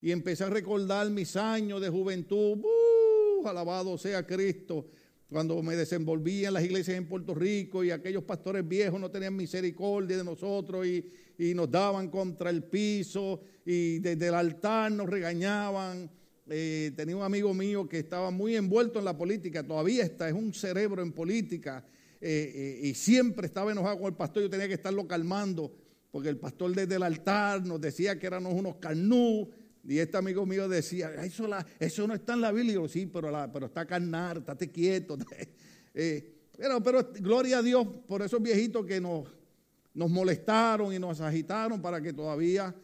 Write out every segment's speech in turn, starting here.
y empecé a recordar mis años de juventud. ¡Uh! alabado sea Cristo. Cuando me desenvolvía en las iglesias en Puerto Rico y aquellos pastores viejos no tenían misericordia de nosotros y, nos daban contra el piso y desde el altar nos regañaban. Eh, tenía un amigo mío que estaba muy envuelto en la política, todavía está, es un cerebro en política eh, eh, y siempre estaba enojado con el pastor, yo tenía que estarlo calmando porque el pastor desde el altar nos decía que éramos unos carnú y este amigo mío decía, eso, no está en la Biblia. Y yo, sí, pero, pero está carnal, estate quieto. pero, pero gloria a Dios por esos viejitos que nos, molestaron y nos agitaron para que todavía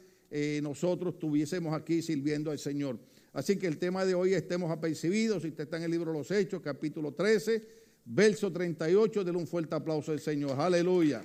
nosotros estuviésemos aquí sirviendo al Señor. Así que el tema de hoy estemos apercibidos. Si usted está en el libro de los Hechos, capítulo 13, verso 38, denle un fuerte aplauso al Señor. Aleluya.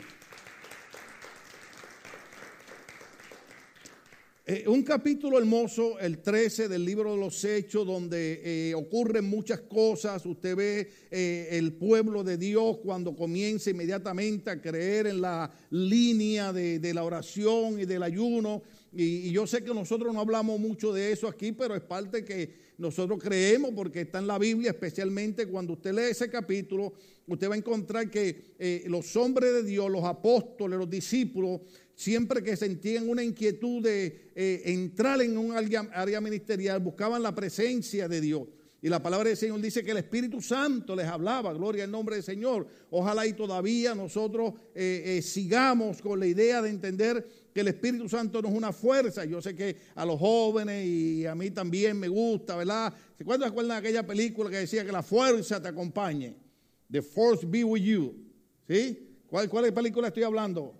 Eh, un capítulo hermoso, el 13 del libro de los Hechos, donde eh, ocurren muchas cosas. Usted ve eh, el pueblo de Dios cuando comienza inmediatamente a creer en la línea de, la oración y del ayuno. Y, yo sé que nosotros no hablamos mucho de eso aquí, pero es parte que nosotros creemos porque está en la Biblia, especialmente cuando usted lee ese capítulo, usted va a encontrar que los hombres de Dios, los apóstoles, los discípulos, siempre que sentían una inquietud de eh, entrar en un área ministerial, buscaban la presencia de Dios. Y la palabra del Señor dice que el Espíritu Santo les hablaba, gloria al nombre del Señor. Ojalá y todavía nosotros eh, sigamos con la idea de entender que el Espíritu Santo no es una fuerza. Yo sé que a los jóvenes y a mí también me gusta, ¿verdad? ¿Se acuerdan de aquella película que decía que la fuerza te acompañe? The force be with you. ¿Sí? ¿Cuál, cuál película estoy hablando?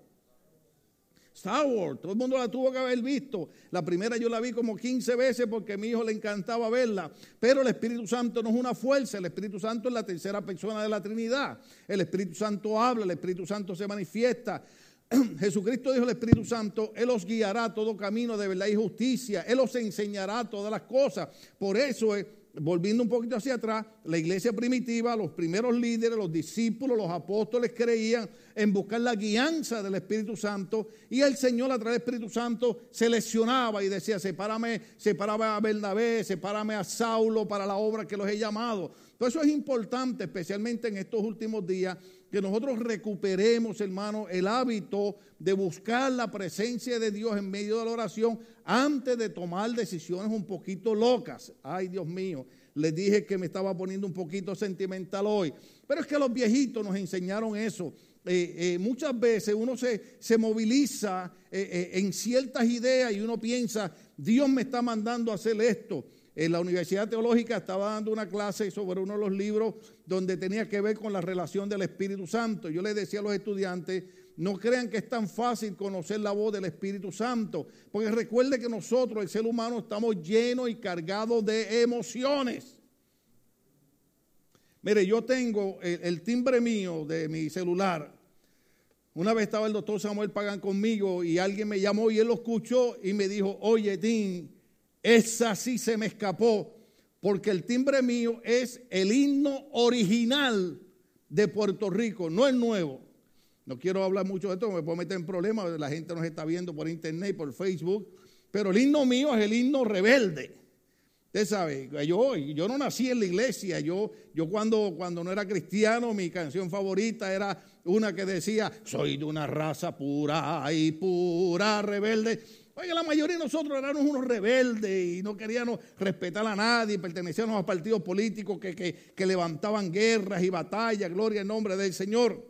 Todo el mundo la tuvo que haber visto. La primera yo la vi como 15 veces porque a mi hijo le encantaba verla. Pero el Espíritu Santo no es una fuerza, el Espíritu Santo es la tercera persona de la Trinidad. El Espíritu Santo habla, el Espíritu Santo se manifiesta. Jesucristo dijo al Espíritu Santo, Él os guiará todo camino de verdad y justicia, Él os enseñará todas las cosas. Por eso, eh, volviendo un poquito hacia atrás, la iglesia primitiva, los primeros líderes, los discípulos, los apóstoles creían en buscar la guianza del Espíritu Santo y el Señor a través del Espíritu Santo seleccionaba y decía, sepárame, sepárame a Bernabé, sepárame a Saulo para la obra que los he llamado. Por eso es importante, especialmente en estos últimos días, que nosotros recuperemos, hermano, el hábito de buscar la presencia de Dios en medio de la oración antes de tomar decisiones un poquito locas. Ay, Dios mío, les dije que me estaba poniendo un poquito sentimental hoy. Pero es que los viejitos nos enseñaron eso. Eh, eh, muchas veces uno se, se moviliza eh, en ciertas ideas y uno piensa, Dios me está mandando a hacer esto. En la Universidad Teológica estaba dando una clase sobre uno de los libros donde tenía que ver con la relación del Espíritu Santo. Yo le decía a los estudiantes, no crean que es tan fácil conocer la voz del Espíritu Santo, porque recuerde que nosotros, el ser humano, estamos llenos y cargados de emociones. Mire, yo tengo el, timbre mío de mi celular. Una vez estaba el doctor Samuel Pagan conmigo y alguien me llamó y él lo escuchó y me dijo, oye, Tim, esa sí se me escapó, porque el timbre mío es el himno original de Puerto Rico, no el nuevo. No quiero hablar mucho de esto, me puedo meter en problemas, la gente nos está viendo por internet, por Facebook, pero el himno mío es el himno rebelde. Usted sabe, yo, yo no nací en la iglesia, yo, yo cuando, cuando no era cristiano, mi canción favorita era una que decía, soy de una raza pura y pura rebelde. Oye, la mayoría de nosotros éramos unos rebeldes y no queríamos respetar a nadie, pertenecíamos a partidos políticos que, levantaban guerras y batallas, gloria en nombre del Señor.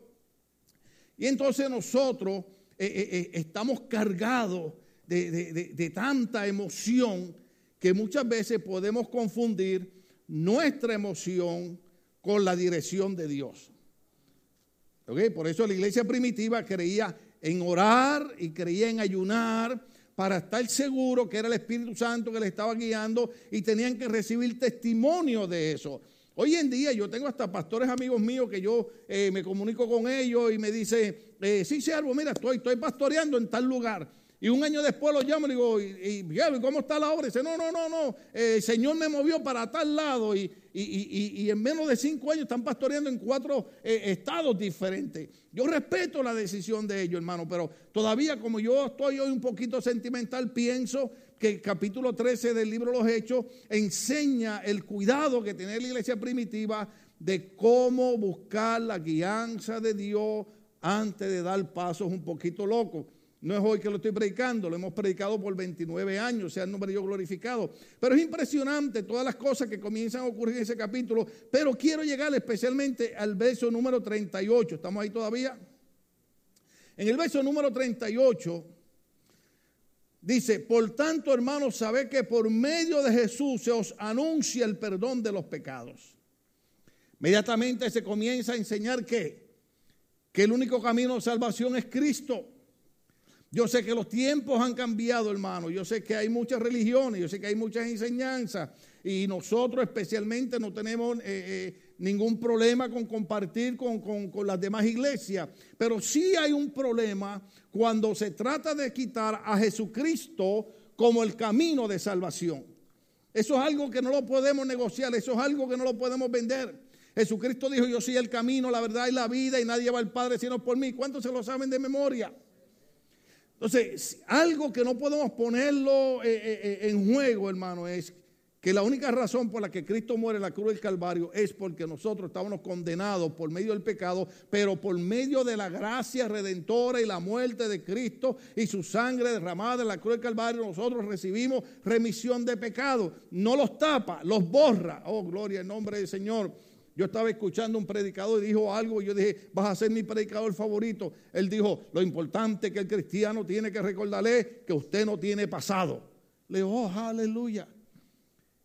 Y entonces nosotros eh, eh, eh, estamos cargados de, tanta emoción que muchas veces podemos confundir nuestra emoción con la dirección de Dios. Por eso la iglesia primitiva creía en orar y creía en ayunar para estar seguro que era el Espíritu Santo que le estaba guiando y tenían que recibir testimonio de eso. Hoy en día yo tengo hasta pastores amigos míos que yo eh, me comunico con ellos y me dice, eh, sí, siervo, mira, estoy, estoy pastoreando en tal lugar. Y un año después lo llamo y digo, ¿y, cómo está la obra? Y dice, no, no, no, no, eh, el Señor me movió para tal lado y, en menos de cinco años están pastoreando en cuatro eh, estados diferentes. Yo respeto la decisión de ellos, hermano, pero todavía como yo estoy hoy un poquito sentimental, pienso que capítulo 13 del libro los Hechos enseña el cuidado que tiene la iglesia primitiva de cómo buscar la guianza de Dios antes de dar pasos un poquito locos. No es hoy que lo estoy predicando, lo hemos predicado por 29 años, sea el nombre de Dios glorificado. Pero es impresionante todas las cosas que comienzan a ocurrir en ese capítulo. Pero quiero llegar especialmente al verso número 38. ¿Estamos ahí todavía? En el verso número 38 dice, por tanto hermanos, sabe que por medio de Jesús se os anuncia el perdón de los pecados. Inmediatamente se comienza a enseñar que, que el único camino de salvación es Cristo. Yo sé que los tiempos han cambiado, hermano. Yo sé que hay muchas religiones, yo sé que hay muchas enseñanzas. Y nosotros especialmente no tenemos eh, eh, ningún problema con compartir con, con las demás iglesias. Pero sí hay un problema cuando se trata de quitar a Jesucristo como el camino de salvación. Eso es algo que no lo podemos negociar, eso es algo que no lo podemos vender. Jesucristo dijo, yo soy el camino, la verdad y la vida y nadie va al Padre sino por mí. ¿Cuántos se lo saben de memoria? Entonces, algo que no podemos ponerlo eh, eh, eh, en juego, hermano, es que la única razón por la que Cristo muere en la cruz del Calvario es porque nosotros estábamos condenados por medio del pecado, pero por medio de la gracia redentora y la muerte de Cristo y su sangre derramada en la cruz del Calvario, nosotros recibimos remisión de pecado. No los tapa, los borra. Oh, gloria en nombre del Señor. Yo estaba escuchando un predicador y dijo algo y yo dije, vas a ser mi predicador favorito. Él dijo, lo importante que el cristiano tiene que recordarle que usted no tiene pasado. Le digo, oh, aleluya.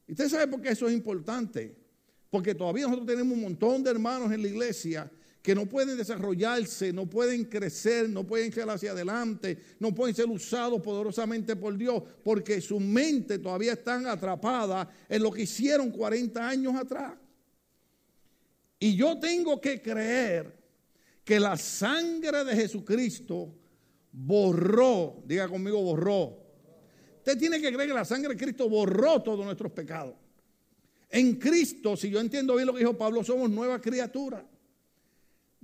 ¿Y usted sabe por qué eso es importante? Porque todavía nosotros tenemos un montón de hermanos en la iglesia que no pueden desarrollarse, no pueden crecer, no pueden ir hacia adelante, no pueden ser usados poderosamente por Dios, porque su mente todavía está atrapada en lo que hicieron 40 años atrás. Y yo tengo que creer que la sangre de Jesucristo borró, diga conmigo, borró. Usted tiene que creer que la sangre de Cristo borró todos nuestros pecados. En Cristo, si yo entiendo bien lo que dijo Pablo, somos nueva criatura.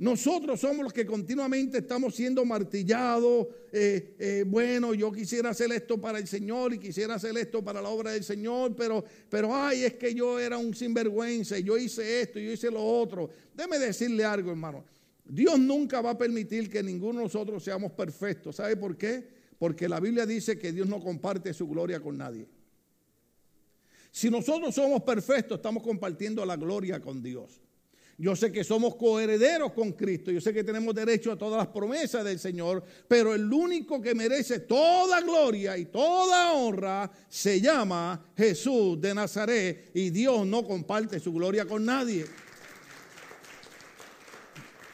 Nosotros somos los que continuamente estamos siendo martillados. Eh, eh, bueno, yo quisiera hacer esto para el Señor y quisiera hacer esto para la obra del Señor, pero, pero ay, es que yo era un sinvergüenza yo hice esto y yo hice lo otro. Déme decirle algo, hermano. Dios nunca va a permitir que ninguno de nosotros seamos perfectos. ¿Sabe por qué? Porque la Biblia dice que Dios no comparte su gloria con nadie. Si nosotros somos perfectos, estamos compartiendo la gloria con Dios. Yo sé que somos coherederos con Cristo. Yo sé que tenemos derecho a todas las promesas del Señor. Pero el único que merece toda gloria y toda honra se llama Jesús de Nazaret. Y Dios no comparte su gloria con nadie.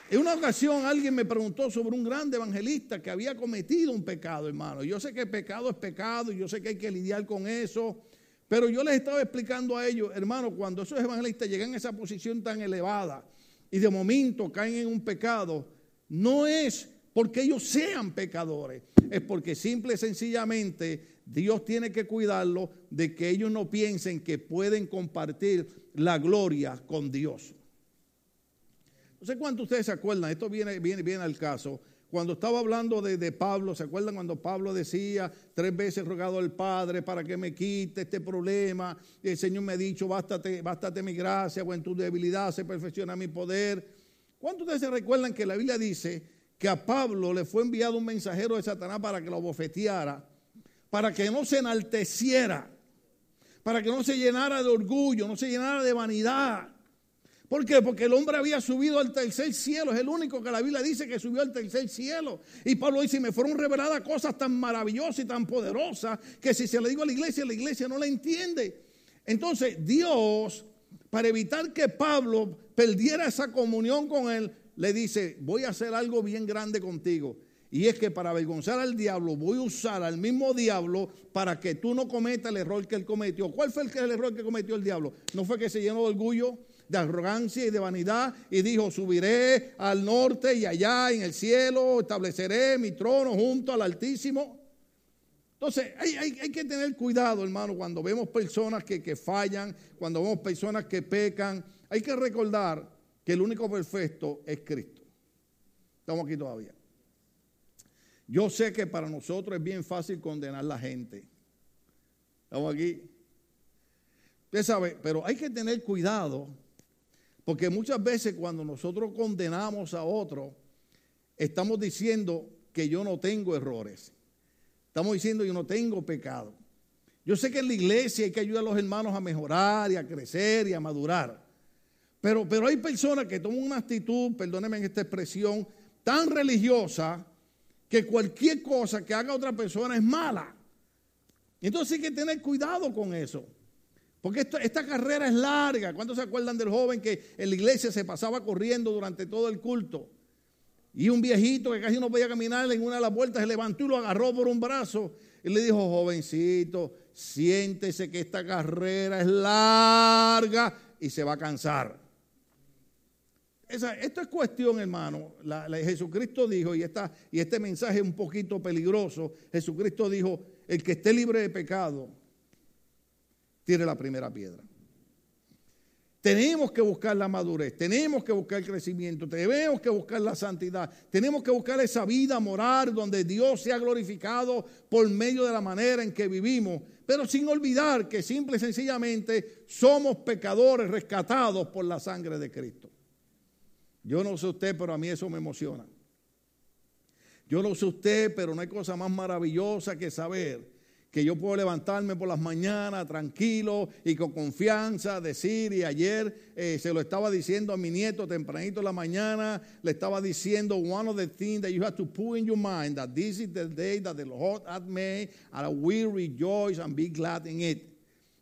En una ocasión alguien me preguntó sobre un grande evangelista que había cometido un pecado, hermano. Yo sé que pecado es pecado y yo sé que hay que lidiar con eso. Pero yo les estaba explicando a ellos, hermano, cuando esos evangelistas llegan a esa posición tan elevada y de momento caen en un pecado, no es porque ellos sean pecadores, es porque simple y sencillamente Dios tiene que cuidarlo de que ellos no piensen que pueden compartir la gloria con Dios. No sé cuántos ustedes se acuerdan, esto viene, viene, viene al caso cuando estaba hablando de, Pablo, ¿se acuerdan cuando Pablo decía tres veces rogado al Padre para que me quite este problema? El Señor me ha dicho, bástate, bástate mi gracia o en tu debilidad se perfecciona mi poder. ¿Cuántos de ustedes se recuerdan que la Biblia dice que a Pablo le fue enviado un mensajero de Satanás para que lo bofeteara, para que no se enalteciera, para que no se llenara de orgullo, no se llenara de vanidad? ¿Por qué? Porque el hombre había subido al tercer cielo. Es el único que la Biblia dice que subió al tercer cielo. Y Pablo dice, me fueron reveladas cosas tan maravillosas y tan poderosas que si se le digo a la iglesia, la iglesia no la entiende. Entonces Dios, para evitar que Pablo perdiera esa comunión con él, le dice, voy a hacer algo bien grande contigo. Y es que para avergonzar al diablo voy a usar al mismo diablo para que tú no cometas el error que él cometió. ¿Cuál fue el, error que cometió el diablo? ¿No fue que se llenó de orgullo? De arrogancia y de vanidad y dijo, subiré al norte y allá en el cielo estableceré mi trono junto al Altísimo. Entonces hay, que tener cuidado, hermano, cuando vemos personas que, que fallan, cuando vemos personas que pecan, hay que recordar que el único perfecto es Cristo. Estamos aquí todavía. Yo sé que para nosotros es bien fácil condenar a la gente. Estamos aquí. Usted sabe, pero hay que tener cuidado, porque muchas veces cuando nosotros condenamos a otro, estamos diciendo que yo no tengo errores. Estamos diciendo yo no tengo pecado. Yo sé que en la iglesia hay que ayudar a los hermanos a mejorar y a crecer y a madurar. Pero, pero hay personas que toman una actitud, perdónenme en esta expresión, tan religiosa que cualquier cosa que haga otra persona es mala. Entonces hay que tener cuidado con eso. Porque esta carrera es larga. ¿Cuántos se acuerdan del joven que en la iglesia se pasaba corriendo durante todo el culto? Y un viejito que casi no podía caminar en una de las vueltas se levantó y lo agarró por un brazo y le dijo, jovencito, siéntese que esta carrera es larga y se va a cansar. esto es cuestión, hermano. Jesucristo dijo, y, esta, y este mensaje es un poquito peligroso, Jesucristo dijo, el que esté libre de pecado, tire la primera piedra. Tenemos que buscar la madurez, tenemos que buscar el crecimiento, tenemos que buscar la santidad, tenemos que buscar esa vida moral donde Dios sea glorificado por medio de la manera en que vivimos, pero sin olvidar que simple y sencillamente somos pecadores rescatados por la sangre de Cristo. Yo no sé usted, pero a mí eso me emociona. Yo no sé usted, pero no hay cosa más maravillosa que saber que yo puedo levantarme por las mañanas tranquilo y con confianza, decir, y ayer eh, se lo estaba diciendo a mi nieto tempranito en la mañana, le estaba diciendo, one of the things that you have to put in your mind, that this is the day that the Lord hath made, and will rejoice and be glad in it.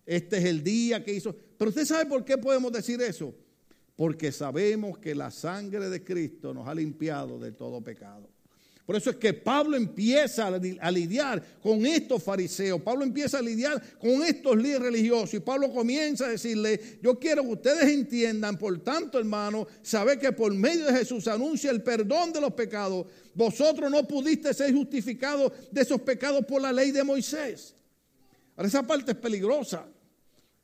Este es el día que hizo. Pero usted sabe por qué podemos decir eso. Porque sabemos que la sangre de Cristo nos ha limpiado de todo pecado. Por eso es que Pablo empieza a lidiar con estos fariseos, Pablo empieza a lidiar con estos líderes religiosos y Pablo comienza a decirle, yo quiero que ustedes entiendan, por tanto hermano, saber que por medio de Jesús anuncia el perdón de los pecados, vosotros no pudiste ser justificados de esos pecados por la ley de Moisés. Ahora esa parte es peligrosa.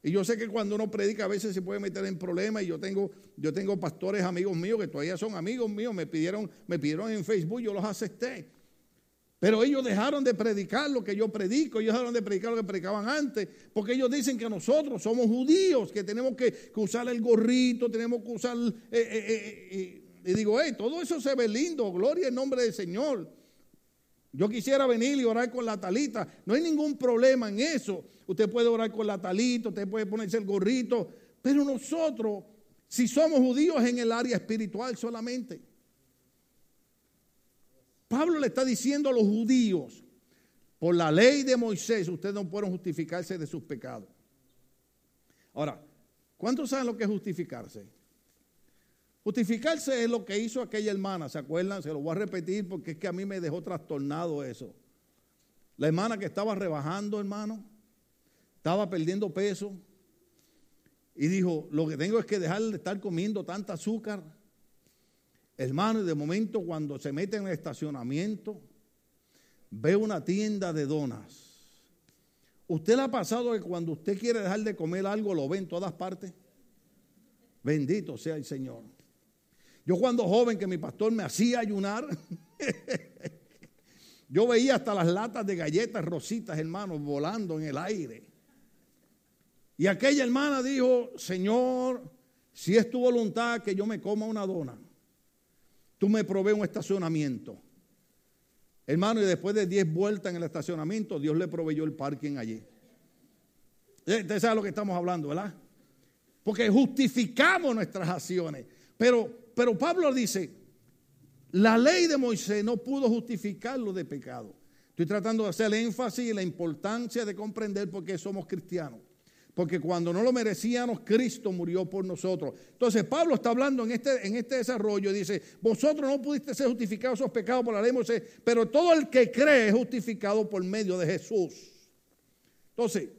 Y yo sé que cuando uno predica a veces se puede meter en problemas y yo tengo, yo tengo pastores amigos míos que todavía son amigos míos, me pidieron, me pidieron en Facebook, yo los acepté. Pero ellos dejaron de predicar lo que yo predico, ellos dejaron de predicar lo que predicaban antes, porque ellos dicen que nosotros somos judíos, que tenemos que, usar el gorrito, tenemos que usar... Eh, eh, eh, y digo, hey, todo eso se ve lindo, gloria en nombre del Señor. Yo quisiera venir y orar con la talita. No hay ningún problema en eso. Usted puede orar con la talita, usted puede ponerse el gorrito. Pero nosotros, si somos judíos en el área espiritual solamente. Pablo le está diciendo a los judíos, por la ley de Moisés, ustedes no pueden justificarse de sus pecados. Ahora, ¿cuántos saben lo que es justificarse? Justificarse es lo que hizo aquella hermana, ¿se acuerdan? Se lo voy a repetir porque es que a mí me dejó trastornado eso. La hermana que estaba rebajando, hermano, estaba perdiendo peso y dijo, lo que tengo es que dejar de estar comiendo tanta azúcar. Hermano, y de momento cuando se mete en el estacionamiento, ve una tienda de donas. ¿Usted le ha pasado que cuando usted quiere dejar de comer algo lo ve en todas partes? Bendito sea el Señor. Yo cuando joven que mi pastor me hacía ayunar, yo veía hasta las latas de galletas rositas, hermanos, volando en el aire. Y aquella hermana dijo, Señor, si es tu voluntad que yo me coma una dona, tú me provees un estacionamiento. Hermano, y después de 10 vueltas en el estacionamiento, Dios le proveyó el parking allí. Eh, usted sabe lo que estamos hablando, ¿verdad? Porque justificamos nuestras acciones. Pero pero Pablo dice, la ley de Moisés no pudo justificarlo de pecado. Estoy tratando de hacer énfasis en la importancia de comprender por qué somos cristianos. Porque cuando no lo merecíamos, Cristo murió por nosotros. Entonces Pablo está hablando en este, en este desarrollo y dice, vosotros no pudiste ser justificados esos pecados por la ley de Moisés, pero todo el que cree es justificado por medio de Jesús. Entonces,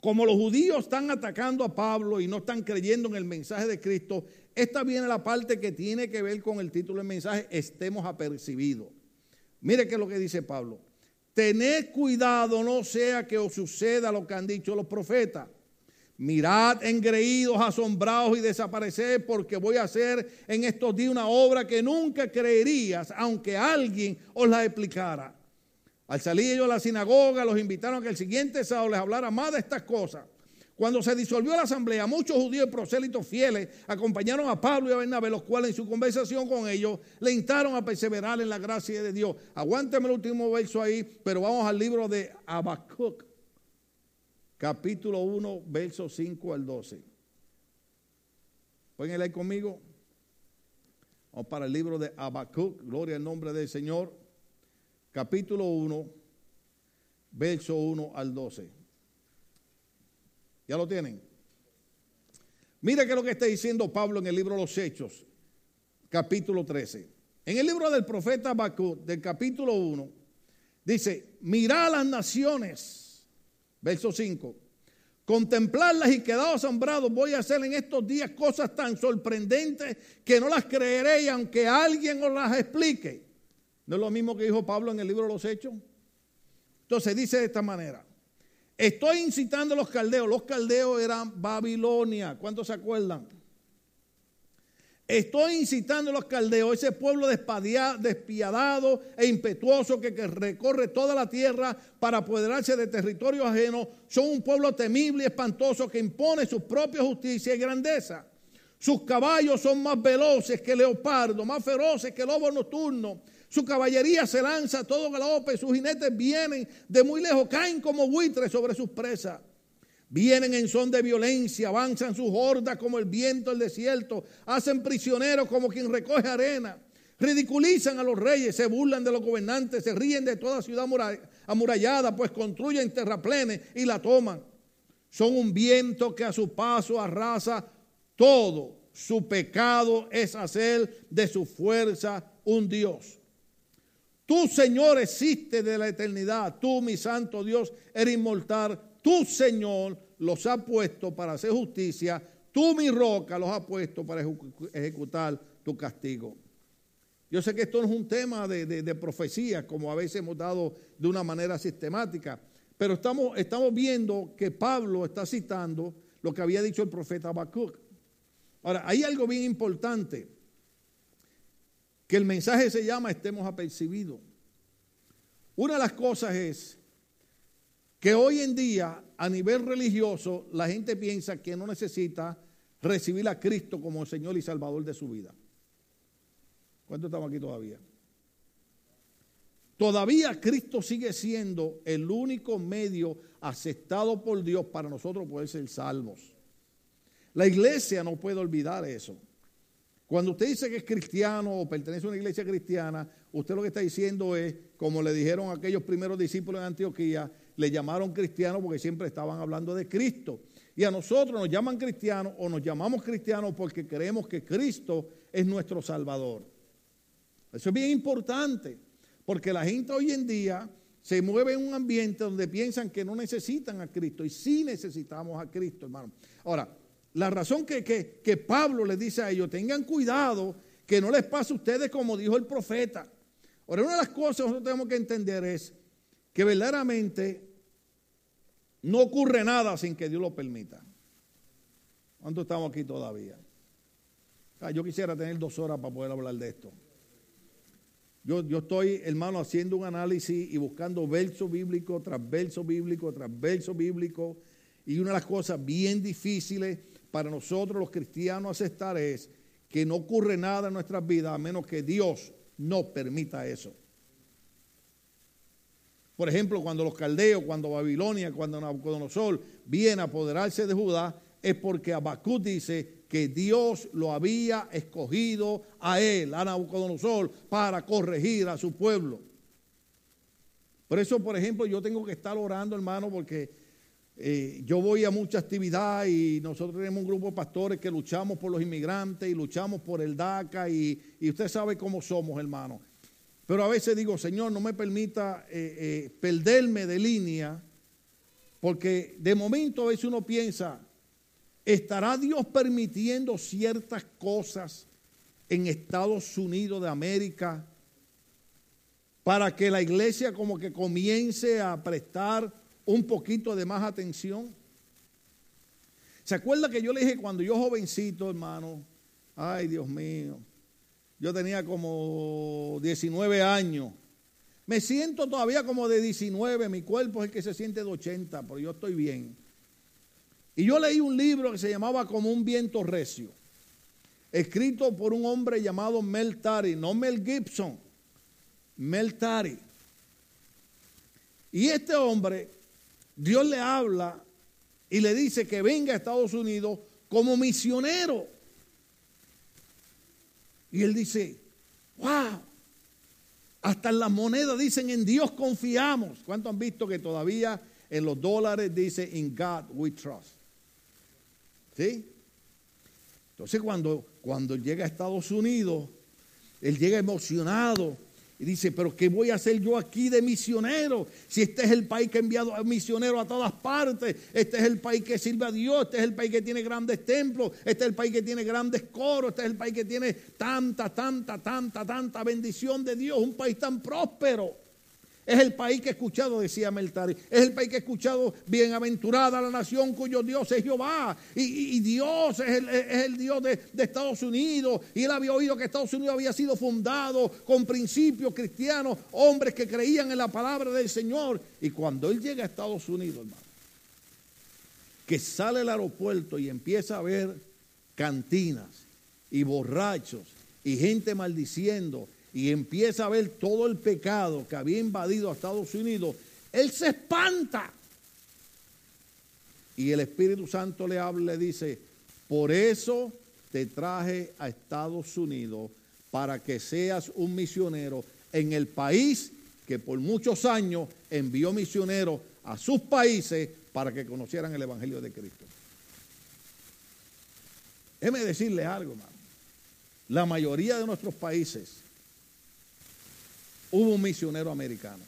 como los judíos están atacando a Pablo y no están creyendo en el mensaje de Cristo, esta viene la parte que tiene que ver con el título del mensaje, estemos apercibidos. Mire qué es lo que dice Pablo. Tened cuidado, no sea que os suceda lo que han dicho los profetas. Mirad engreídos, asombrados y desaparecer, porque voy a hacer en estos días una obra que nunca creerías, aunque alguien os la explicara. Al salir ellos a la sinagoga, los invitaron a que el siguiente sábado les hablara más de estas cosas. Cuando se disolvió la asamblea, muchos judíos y prosélitos fieles acompañaron a Pablo y a Bernabé, los cuales en su conversación con ellos le instaron a perseverar en la gracia de Dios. Aguánteme el último verso ahí, pero vamos al libro de Habacuc, capítulo 1, versos 5 al 12. Pueden leer conmigo. Vamos para el libro de Habacuc, gloria al nombre del Señor, capítulo 1, verso 1 al 12. ¿Ya lo tienen? Mira qué es lo que está diciendo Pablo en el libro de los Hechos, capítulo 13. En el libro del profeta Habacuc, del capítulo 1, dice, mirad las naciones, verso 5, contemplarlas y quedado asombrados, voy a hacer en estos días cosas tan sorprendentes que no las creeréis aunque alguien os las explique. ¿No es lo mismo que dijo Pablo en el libro de los Hechos? Entonces dice de esta manera, Estoy incitando a los caldeos. Los caldeos eran Babilonia. ¿Cuántos se acuerdan? Estoy incitando a los caldeos, ese pueblo despiadado e impetuoso que, recorre toda la tierra para apoderarse de territorios ajenos. Son un pueblo temible y espantoso que impone su propia justicia y grandeza. Sus caballos son más veloces que leopardo, más feroces que lobo nocturno. Su caballería se lanza a todo galope, sus jinetes vienen de muy lejos, caen como buitres sobre sus presas. Vienen en son de violencia, avanzan sus hordas como el viento del desierto, hacen prisioneros como quien recoge arena, ridiculizan a los reyes, se burlan de los gobernantes, se ríen de toda ciudad amurallada, pues construyen terraplenes y la toman. Son un viento que a su paso arrasa todo. Su pecado es hacer de su fuerza un Dios. Tú, Señor, existe de la eternidad. Tú, mi santo Dios, eres inmortal. Tú, Señor, los ha puesto para hacer justicia. Tú, mi roca, los ha puesto para ejecutar tu castigo. Yo sé que esto no es un tema de, profecía, como a veces hemos dado de una manera sistemática, pero estamos, estamos viendo que Pablo está citando lo que había dicho el profeta Habacuc. Ahora, hay algo bien importante que el mensaje se llama estemos apercibidos. Una de las cosas es que hoy en día a nivel religioso la gente piensa que no necesita recibir a Cristo como Señor y Salvador de su vida. ¿Cuántos estamos aquí todavía? Todavía Cristo sigue siendo el único medio aceptado por Dios para nosotros poder ser salvos. La iglesia no puede olvidar eso. Cuando usted dice que es cristiano o pertenece a una iglesia cristiana, usted lo que está diciendo es, como le dijeron aquellos primeros discípulos en Antioquía, le llamaron cristianos porque siempre estaban hablando de Cristo. Y a nosotros nos llaman cristianos o nos llamamos cristianos porque creemos que Cristo es nuestro Salvador. Eso es bien importante, porque la gente hoy en día se mueve en un ambiente donde piensan que no necesitan a Cristo y sí necesitamos a Cristo, hermano. Ahora, la razón que, que, Pablo les dice a ellos, tengan cuidado que no les pase a ustedes como dijo el profeta. Ahora, una de las cosas que nosotros tenemos que entender es que verdaderamente no ocurre nada sin que Dios lo permita. ¿Cuánto estamos aquí todavía? Ah, yo quisiera tener dos horas para poder hablar de esto. Yo, yo, estoy, hermano, haciendo un análisis y buscando verso bíblico tras verso bíblico tras verso bíblico. Y una de las cosas bien difíciles para nosotros los cristianos aceptar es que no ocurre nada en nuestras vidas a menos que Dios no permita eso. Por ejemplo, cuando los caldeos, cuando Babilonia, cuando Nabucodonosor viene a apoderarse de Judá, es porque Habacuc dice que Dios lo había escogido a él, a Nabucodonosor, para corregir a su pueblo. Por eso, por ejemplo, yo tengo que estar orando, hermano, porque eh, yo voy a mucha actividad y nosotros tenemos un grupo de pastores que luchamos por los inmigrantes y luchamos por el DACA y, usted sabe cómo somos, hermano. Pero a veces digo, Señor, no me permita eh, eh, perderme de línea, porque de momento a veces uno piensa, ¿estará Dios permitiendo ciertas cosas en Estados Unidos de América para que la iglesia como que comience a prestar un poquito de más atención. ¿Se acuerda que yo le dije cuando yo jovencito, hermano? Ay, Dios mío. Yo tenía como 19 años. Me siento todavía como de 19, mi cuerpo es el que se siente de 80, pero yo estoy bien. Y yo leí un libro que se llamaba Como un viento recio, escrito por un hombre llamado Mel Tari, no Mel Gibson, Mel Tari. Y este hombre, Dios le habla y le dice que venga a Estados Unidos como misionero. Y él dice, wow, hasta en las monedas dicen en Dios confiamos. ¿Cuántos han visto que todavía en los dólares dice in God we trust? ¿Sí? Entonces cuando, cuando llega a Estados Unidos, él llega emocionado y dice, pero ¿qué voy a hacer yo aquí de misionero? Si este es el país que ha enviado a misioneros a todas partes, este es el país que sirve a Dios, este es el país que tiene grandes templos, este es el país que tiene grandes coros, este es el país que tiene tanta, tanta, tanta, tanta bendición de Dios, un país tan próspero. Es el país que he escuchado, decía Meltari. Es el país que he escuchado, bienaventurada la nación cuyo Dios es Jehová. Y, Dios es el, Dios de, Estados Unidos. Y él había oído que Estados Unidos había sido fundado con principios cristianos, hombres que creían en la palabra del Señor. Y cuando él llega a Estados Unidos, hermano, que sale al aeropuerto y empieza a ver cantinas y borrachos y gente maldiciendo y empieza a ver todo el pecado que había invadido a Estados Unidos, él se espanta. Y el Espíritu Santo le habla le dice, por eso te traje a Estados Unidos para que seas un misionero en el país que por muchos años envió misioneros a sus países para que conocieran el Evangelio de Cristo. Déjeme decirle algo, hermano. La mayoría de nuestros países hubo un misionero americano.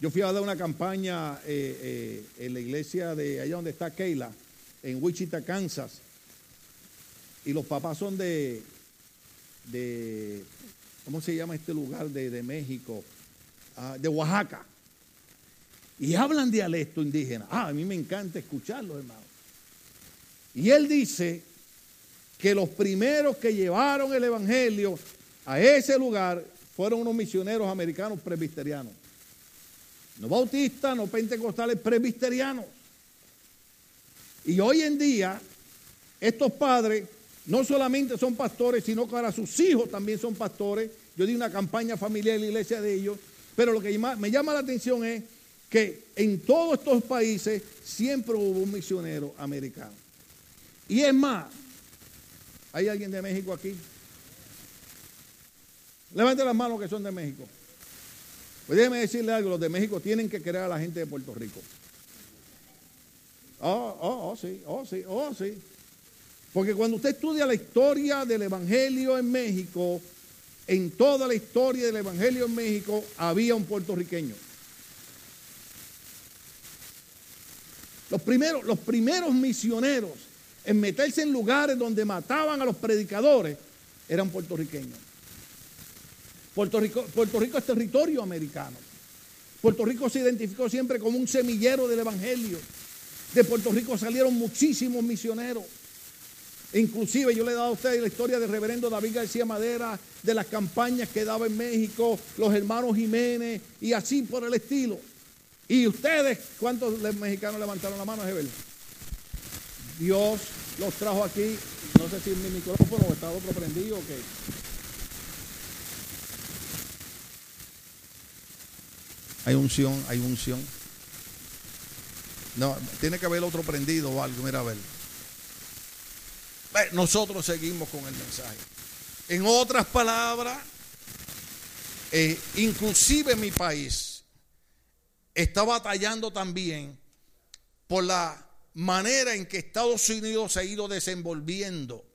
Yo fui a dar una campaña eh, eh, en la iglesia de allá donde está Keila, en Wichita, Kansas. Y los papás son de, de ¿cómo se llama este lugar de, México? Ah, de Oaxaca. Y hablan dialecto indígena. Ah, a mí me encanta escucharlo, hermano. Y él dice que los primeros que llevaron el Evangelio a ese lugar fueron unos misioneros americanos presbiterianos. No bautistas, no pentecostales, presbiterianos. Y hoy en día, estos padres no solamente son pastores, sino que ahora sus hijos también son pastores. Yo di una campaña familiar en la iglesia de ellos. Pero lo que me llama la atención es que en todos estos países siempre hubo un misionero americano. Y es más, ¿hay alguien de México aquí? Levante las manos que son de México. Pues déjeme decirle algo, los de México tienen que querer a la gente de Puerto Rico. Oh, oh, oh, sí, oh, sí, oh, sí. Porque cuando usted estudia la historia del Evangelio en México, en toda la historia del Evangelio en México había un puertorriqueño. Los primeros, los primeros misioneros en meterse en lugares donde mataban a los predicadores eran puertorriqueños. Puerto Rico, Puerto Rico es territorio americano. Puerto Rico se identificó siempre como un semillero del Evangelio. De Puerto Rico salieron muchísimos misioneros. Inclusive yo le he dado a ustedes la historia del reverendo David García Madera, de las campañas que daba en México, los hermanos Jiménez y así por el estilo. Y ustedes, ¿cuántos mexicanos levantaron la mano, Jebel? Dios los trajo aquí. No sé si mi micrófono está otro prendido o qué. Hay unción, hay unción. No, tiene que haber otro prendido o algo, mira a ver. Nosotros seguimos con el mensaje. En otras palabras, eh, inclusive mi país está batallando también por la manera en que Estados Unidos se ha ido desenvolviendo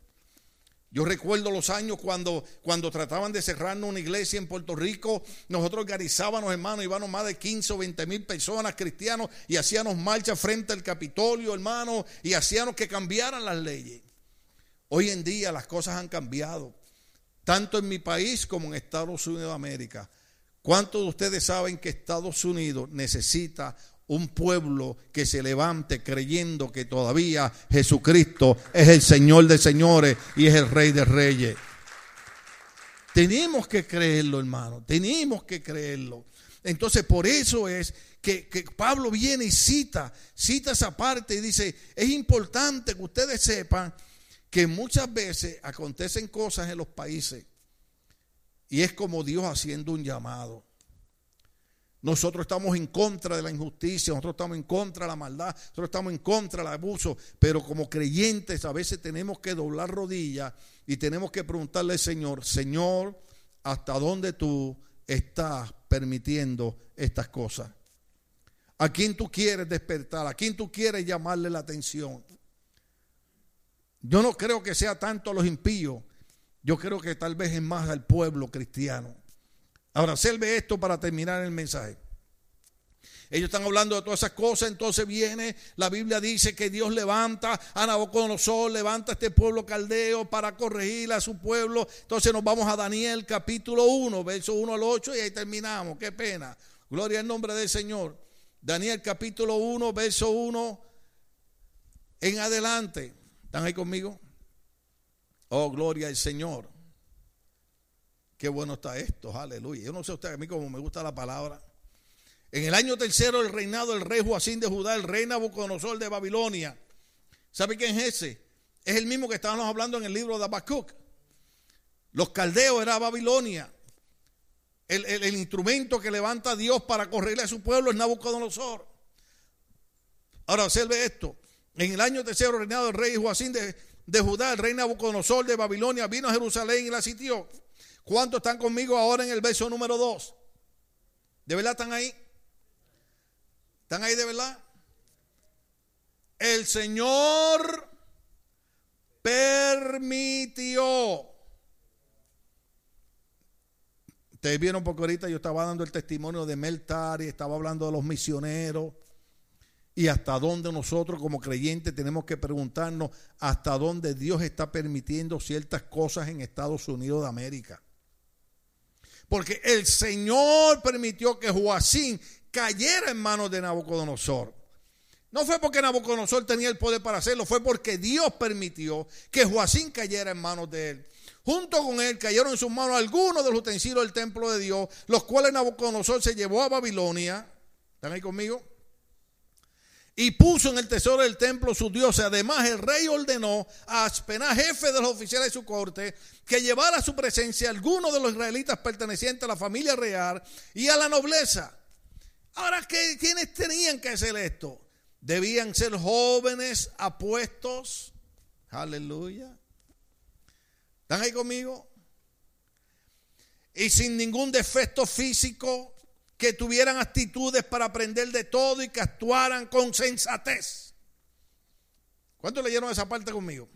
yo recuerdo los años cuando, cuando trataban de cerrarnos una iglesia en Puerto Rico, nosotros organizábamos, hermano, íbamos más de 15 o 20 mil personas cristianos y hacíamos marcha frente al Capitolio, hermano, y hacíamos que cambiaran las leyes. Hoy en día las cosas han cambiado, tanto en mi país como en Estados Unidos de América. ¿Cuántos de ustedes saben que Estados Unidos necesita un pueblo que se levante creyendo que todavía Jesucristo es el Señor de señores y es el Rey de reyes. Tenemos que creerlo, hermano. Tenemos que creerlo. Entonces, por eso es que, que, Pablo viene y cita, cita esa parte y dice, es importante que ustedes sepan que muchas veces acontecen cosas en los países y es como Dios haciendo un llamado. Nosotros estamos en contra de la injusticia, nosotros estamos en contra de la maldad, nosotros estamos en contra del abuso, pero como creyentes a veces tenemos que doblar rodillas y tenemos que preguntarle al Señor, Señor, ¿hasta dónde tú estás permitiendo estas cosas? ¿A quién tú quieres despertar? ¿A quién tú quieres llamarle la atención? Yo no creo que sea tanto a los impíos, yo creo que tal vez es más al pueblo cristiano. Ahora, observe esto para terminar el mensaje. Ellos están hablando de todas esas cosas, entonces viene, la Biblia dice que Dios levanta a Nabucodonosor, levanta a este pueblo caldeo para corregir a su pueblo. Entonces nos vamos a Daniel capítulo 1, verso 1 al 8 y ahí terminamos. Qué pena. Gloria al nombre del Señor. Daniel capítulo 1, verso 1 en adelante. ¿Están ahí conmigo? Oh, gloria al Señor. Qué bueno está esto, aleluya. Yo no sé usted, a mí como me gusta la palabra. En el año tercero del reinado del rey Joacín de Judá, el rey Nabucodonosor de Babilonia. ¿Sabe quién es ese? Es el mismo que estábamos hablando en el libro de Habacuc. Los caldeos era Babilonia. El, instrumento que levanta Dios para correrle a su pueblo es Nabucodonosor. Ahora observe esto. En el año tercero reinado del rey Joacín de, de Judá, el rey Nabucodonosor de Babilonia vino a Jerusalén y la sitió. ¿Cuántos están conmigo ahora en el verso número 2? ¿De verdad están ahí? ¿Están ahí de verdad? El Señor permitió. Ustedes vieron porque ahorita yo estaba dando el testimonio de Meltar y estaba hablando de los misioneros y hasta dónde nosotros como creyentes tenemos que preguntarnos hasta dónde Dios está permitiendo ciertas cosas en Estados Unidos de América. Porque el Señor permitió que Joacín cayera en manos de Nabucodonosor. No fue porque Nabucodonosor tenía el poder para hacerlo, fue porque Dios permitió que Joacín cayera en manos de él. Junto con él cayeron en sus manos algunos de los utensilios del templo de Dios, los cuales Nabucodonosor se llevó a Babilonia. ¿Están ahí conmigo? Y puso en el tesoro del templo su dioses. Además, el rey ordenó a Aspenaz, jefe de los oficiales de su corte, que llevara a su presencia a algunos de los israelitas pertenecientes a la familia real y a la nobleza. Ahora, ¿qué, ¿quiénes tenían que hacer esto? Debían ser jóvenes apuestos. Aleluya. ¿Están ahí conmigo? Y sin ningún defecto físico, que tuvieran actitudes para aprender de todo y que actuaran con sensatez. ¿Cuántos leyeron esa parte conmigo?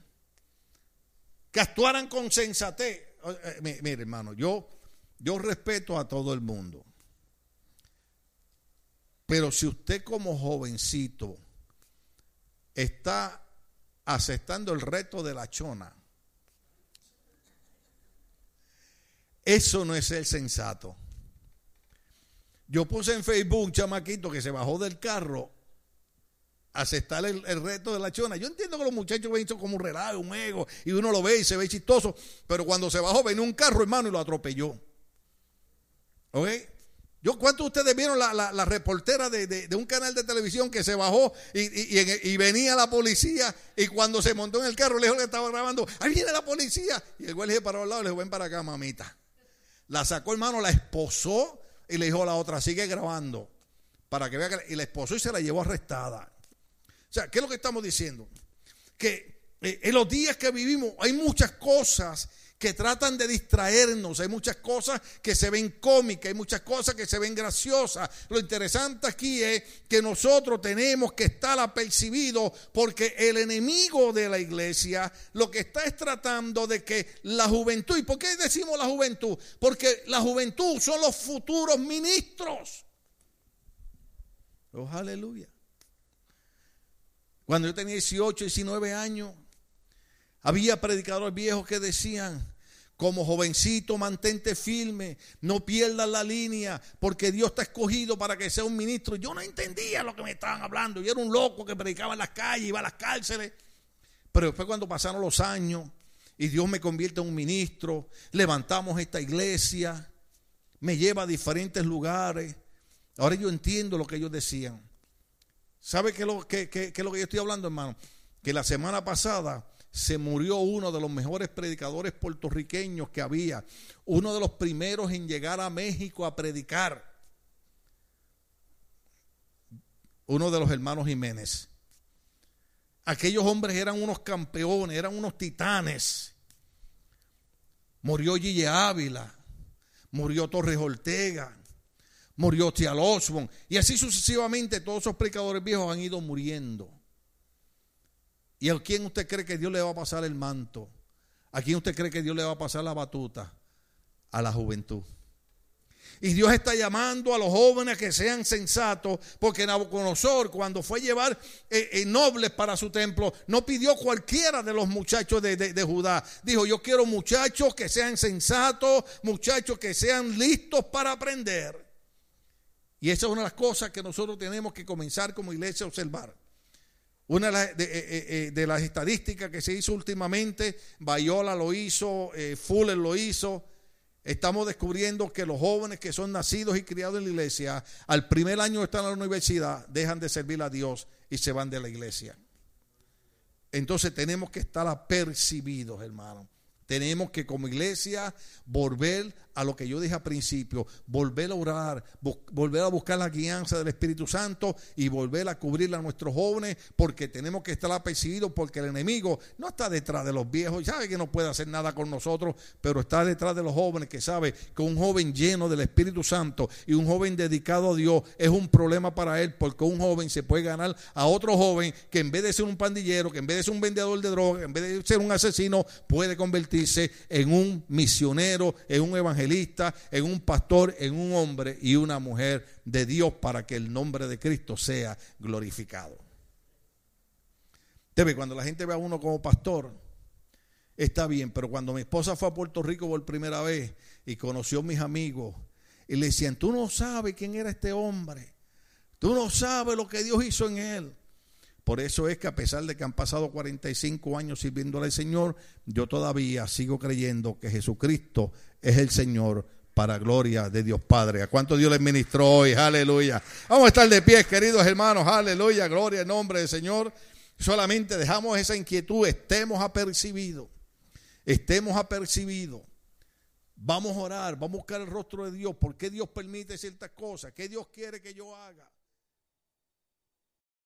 Que actuaran con sensatez. Eh, mire, hermano, yo, yo respeto a todo el mundo. Pero si usted como jovencito está aceptando el reto de la chona, eso no es el sensato. Yo puse en Facebook un chamaquito que se bajó del carro a aceptar el, reto de la chona. Yo entiendo que los muchachos ven como un relajo, un ego, y uno lo ve y se ve chistoso, pero cuando se bajó venía un carro, hermano, y lo atropelló. ¿Ok? Yo, ¿Cuántos de ustedes vieron la, reportera de, un canal de televisión que se bajó y, venía la policía y cuando se montó en el carro, le estaba grabando, ahí viene la policía. Y el güey le dije para al lado, le dijo, ven para acá, mamita. La sacó, hermano, la esposó y le dijo a la otra, sigue grabando para que vea que... Y la esposó y se la llevó arrestada. O sea, ¿qué es lo que estamos diciendo? Que eh, en los días que vivimos hay muchas cosas que tratan de distraernos. Hay muchas cosas que se ven cómicas, hay muchas cosas que se ven graciosas. Lo interesante aquí es que nosotros tenemos que estar apercibidos porque el enemigo de la iglesia lo que está es tratando de que la juventud, ¿y por qué decimos la juventud? Porque la juventud son los futuros ministros. Oh, aleluya. Cuando yo tenía 18, 19 años, había predicadores viejos que decían, como jovencito, mantente firme, no pierdas la línea, porque Dios te ha escogido para que sea un ministro. Yo no entendía lo que me estaban hablando. Yo era un loco que predicaba en las calles, iba a las cárceles. Pero después cuando pasaron los años y Dios me convierte en un ministro, levantamos esta iglesia, me lleva a diferentes lugares. Ahora yo entiendo lo que ellos decían. ¿Sabe qué es lo que, lo que yo estoy hablando, hermano? Que la semana pasada se murió uno de los mejores predicadores puertorriqueños que había, uno de los primeros en llegar a México a predicar, uno de los hermanos Jiménez. Aquellos hombres eran unos campeones, eran unos titanes. Murió Gille Ávila, murió Torres Ortega, murió Tial Osborne, y así sucesivamente todos esos predicadores viejos han ido muriendo. ¿Y a quién usted cree que Dios le va a pasar el manto? ¿A quién usted cree que Dios le va a pasar la batuta? A la juventud. Y Dios está llamando a los jóvenes que sean sensatos, porque Nabucodonosor, cuando fue a llevar eh, eh, nobles para su templo, no pidió cualquiera de los muchachos de, de Judá. Dijo: Yo quiero muchachos que sean sensatos, muchachos que sean listos para aprender. Y esa es una de las cosas que nosotros tenemos que comenzar como iglesia a observar. Una de, eh, eh, las estadísticas que se hizo últimamente, Bayola lo hizo, eh, Fuller lo hizo, estamos descubriendo que los jóvenes que son nacidos y criados en la iglesia, al primer año de estar en la universidad, dejan de servir a Dios y se van de la iglesia. Entonces tenemos que estar apercibidos, hermano. Tenemos que como iglesia volver a lo que yo dije al principio, volver a orar, volver a buscar la guianza del Espíritu Santo y volver a cubrir a nuestros jóvenes, porque tenemos que estar apercibidos, porque el enemigo no está detrás de los viejos, sabe que no puede hacer nada con nosotros, pero está detrás de los jóvenes, que sabe que un joven lleno del Espíritu Santo y un joven dedicado a Dios es un problema para él, porque un joven se puede ganar a otro joven que en vez de ser un pandillero, que en vez de ser un vendedor de drogas, en vez de ser un asesino, puede convertirse en un misionero, en un evangelista en un pastor, en un hombre y una mujer de Dios para que el nombre de Cristo sea glorificado. Debe, cuando la gente ve a uno como pastor, está bien, pero cuando mi esposa fue a Puerto Rico por primera vez y conoció a mis amigos y le decían, tú no sabes quién era este hombre, tú no sabes lo que Dios hizo en él. Por eso es que a pesar de que han pasado 45 años sirviéndole al Señor, yo todavía sigo creyendo que Jesucristo es el Señor para gloria de Dios Padre. ¿A cuánto Dios les ministró hoy? Aleluya. Vamos a estar de pie, queridos hermanos. Aleluya. Gloria en nombre del Señor. Solamente dejamos esa inquietud, estemos apercibidos. Estemos apercibidos. Vamos a orar, vamos a buscar el rostro de Dios. ¿Por qué Dios permite ciertas cosas? ¿Qué Dios quiere que yo haga?